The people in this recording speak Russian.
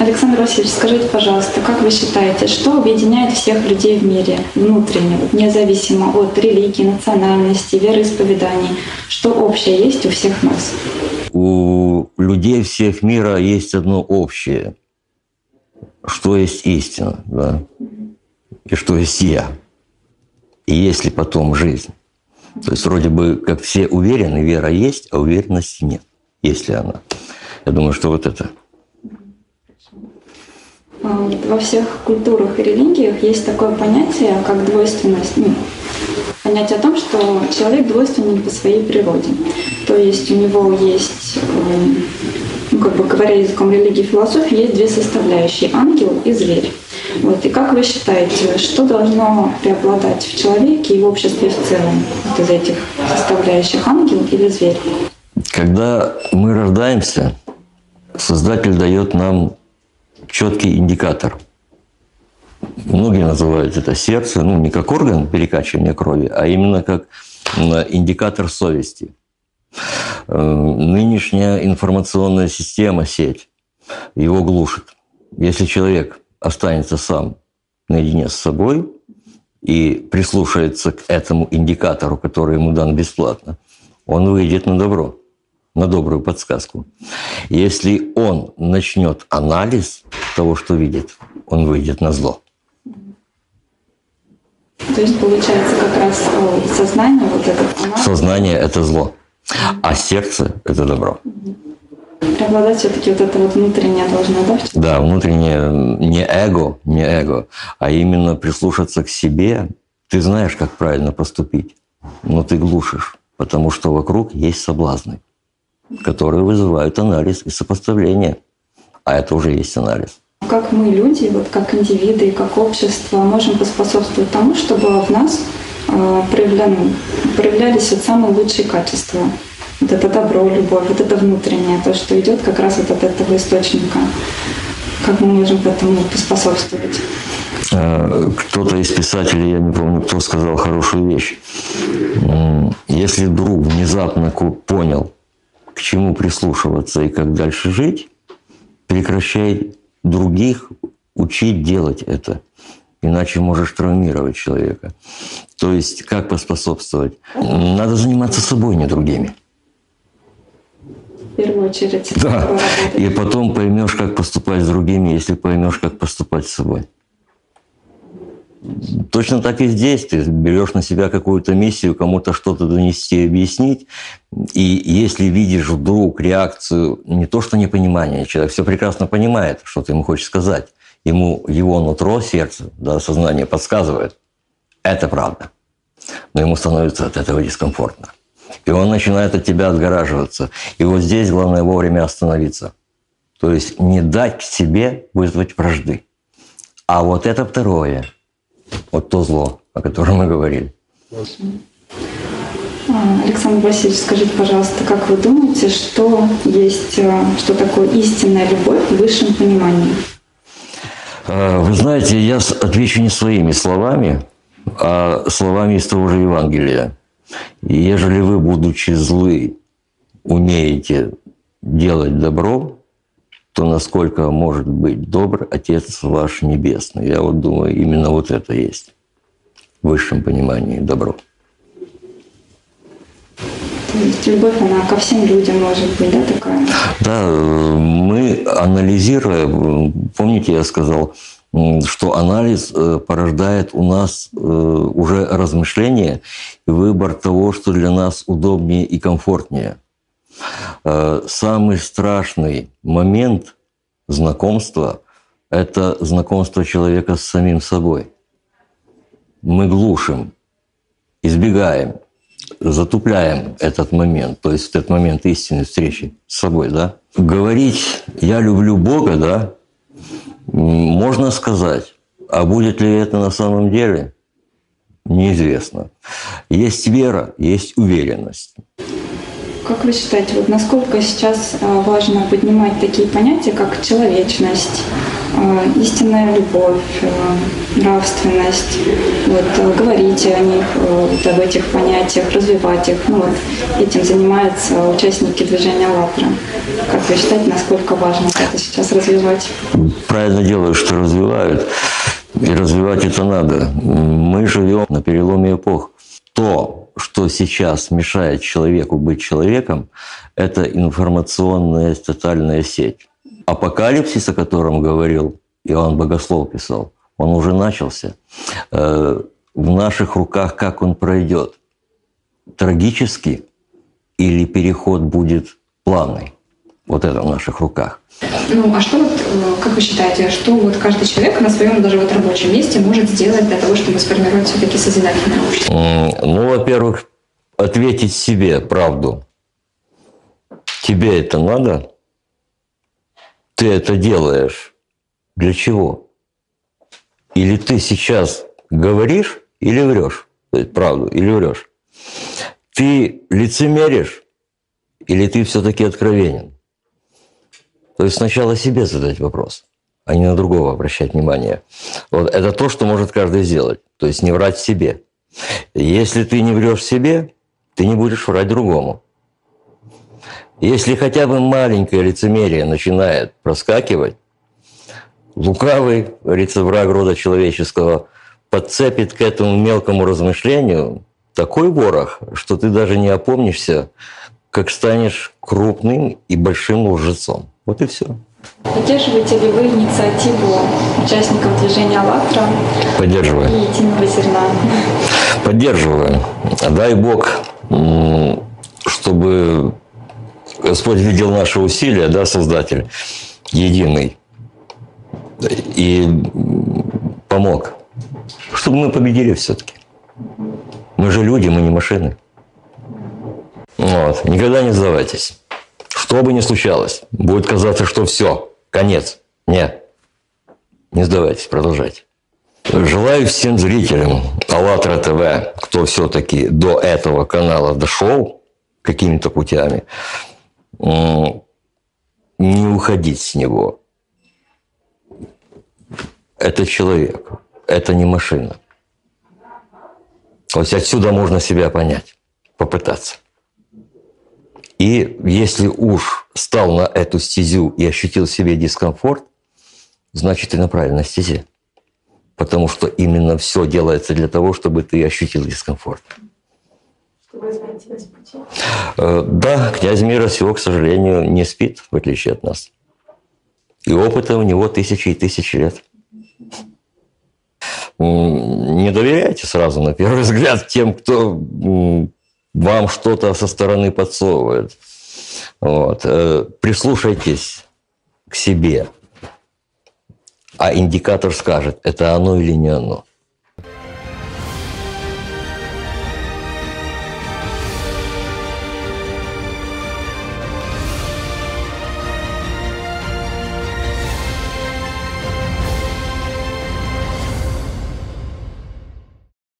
Александр Васильевич, скажите, пожалуйста, как вы считаете, что объединяет всех людей в мире внутренне, независимо от религии, национальности, вероисповеданий? Что общее есть у всех нас? У людей всех мира есть одно общее, что есть истина, да, и что есть я. И есть ли потом жизнь. То есть вроде бы как все уверены, вера есть, а уверенности нет, если она. Я думаю, что вот это – во всех культурах и религиях есть такое понятие, как двойственность. Ну, понятие о том, что человек двойственен по своей природе. То есть у него есть, ну, как бы говоря языком религии и философии, есть две составляющие – ангел и зверь. Вот. И как вы считаете, что должно преобладать в человеке и в обществе в целом вот из этих составляющих – ангел или зверь? Когда мы рождаемся, Создатель дает нам четкий индикатор. Многие называют это сердце, ну не как орган перекачивания крови, а именно как индикатор совести. Э, нынешняя информационная система, сеть, его глушит. Если человек останется сам наедине с собой и прислушается к этому индикатору, который ему дан бесплатно, он выйдет на добро на добрую подсказку. Если он начнет анализ того, что видит, он выйдет на зло. То есть получается как раз сознание, вот это. Сознание – это зло, а сердце – это добро. Преобладать все-таки вот это вот внутреннее должно, да? Да, внутреннее, не эго, не эго, а именно прислушаться к себе. Ты знаешь, как правильно поступить, но ты глушишь, потому что вокруг есть соблазны которые вызывают анализ и сопоставление. А это уже есть анализ. Как мы, люди, вот как индивиды и как общество, можем поспособствовать тому, чтобы в нас э, проявляны, проявлялись вот самые лучшие качества. Вот это добро, любовь, вот это внутреннее, то, что идет как раз вот от этого источника. Как мы можем к этому поспособствовать? Э, кто-то из писателей, я не помню, кто сказал хорошую вещь. Если вдруг внезапно понял, к чему прислушиваться и как дальше жить, прекращай других учить делать это. Иначе можешь травмировать человека. То есть как поспособствовать? Надо заниматься собой, не другими. В первую очередь. Да. И потом поймешь, как поступать с другими, если поймешь, как поступать с собой. Точно так и здесь. Ты берешь на себя какую-то миссию, кому-то что-то донести, объяснить. И если видишь вдруг реакцию, не то что непонимание, человек все прекрасно понимает, что ты ему хочешь сказать. Ему его нутро, сердце, да, сознание подсказывает. Это правда. Но ему становится от этого дискомфортно. И он начинает от тебя отгораживаться. И вот здесь главное вовремя остановиться. То есть не дать себе вызвать вражды. А вот это второе – вот то зло, о котором мы говорили. Александр Васильевич, скажите, пожалуйста, как вы думаете, что есть, э, что такое истинная любовь в высшем понимании? А, вы знаете, я отвечу не своими словами, а словами из того же Евангелия. Ежели вы, будучи злы, умеете делать добро, то насколько может быть добр Отец ваш Небесный. Я вот думаю, именно вот это есть в высшем понимании добро. Любовь, она ко всем людям может быть, да, такая? Да, мы анализируя, помните, я сказал, что анализ э, порождает у нас э, уже размышление и выбор того, что для нас удобнее и комфортнее. Э, самый страшный момент знакомства – это знакомство человека с самим собой. Мы глушим, избегаем, затупляем этот момент, то есть этот момент истинной встречи с собой, да. Говорить «я люблю Бога», да, можно сказать, а будет ли это на самом деле, неизвестно. Есть вера, есть уверенность. Как вы считаете, вот насколько сейчас а, важно поднимать такие понятия, как человечность, а, истинная любовь, а, нравственность, вот, говорить о них, вот, об этих понятиях, развивать их. Ну, вот, этим занимаются участники движения «АЛЛАТРА». Как вы считаете, насколько важно это сейчас развивать? Правильно делают, что развивают. И развивать это надо. Мы живем на переломе эпох. То, что сейчас мешает человеку быть человеком, это информационная тотальная сеть. Апокалипсис, о котором говорил Иоанн Богослов писал, он уже начался. Э, в наших руках, как он пройдет. Трагически или переход будет плавный. Вот это в наших руках. Ну, а что вот, э, как вы считаете, что вот каждый человек на своем даже вот рабочем месте может сделать для того, чтобы сформировать все-таки созидательное общество? Ну, во-первых, ответить себе правду. Тебе это надо? Ты это делаешь для чего? Или ты сейчас говоришь или врешь? То есть правду или врешь? Ты лицемеришь или ты все-таки откровенен? То есть сначала себе задать вопрос, а не на другого обращать внимание. Вот это то, что может каждый сделать. То есть не врать себе. Если ты не врешь себе, ты не будешь врать другому. Если хотя бы маленькое лицемерие начинает проскакивать, лукавый, говорится, враг рода человеческого, подцепит к этому мелкому размышлению такой ворох, что ты даже не опомнишься, как станешь крупным и большим лжецом. Вот и все. Поддерживаете ли вы инициативу участников движения «АЛЛАТРА» Поддерживаю. и «Единого зерна»? Поддерживаю. Дай Бог, чтобы Господь видел наши усилия, да, Создатель, единый, и помог, чтобы мы победили все-таки. Мы же люди, мы не машины. Вот. Никогда не сдавайтесь. Что бы ни случалось, будет казаться, что все, конец. Нет. Не сдавайтесь, продолжайте. Желаю всем зрителям АЛЛАТРА ТВ, кто все-таки до этого канала дошел какими-то путями, не уходить с него. Это человек, это не машина. Есть отсюда можно себя понять, попытаться. И если уж стал на эту стезю и ощутил в себе дискомфорт, значит, ты на правильной стезе. Потому что именно все делается для того, чтобы ты ощутил дискомфорт. Э, да, князь мира всего, к сожалению, не спит, в отличие от нас. И опыта у него тысячи и тысячи лет. Не доверяйте сразу, на первый взгляд, тем, кто вам что-то со стороны подсовывает. Вот. Э, прислушайтесь к себе, а индикатор скажет, это оно или не оно.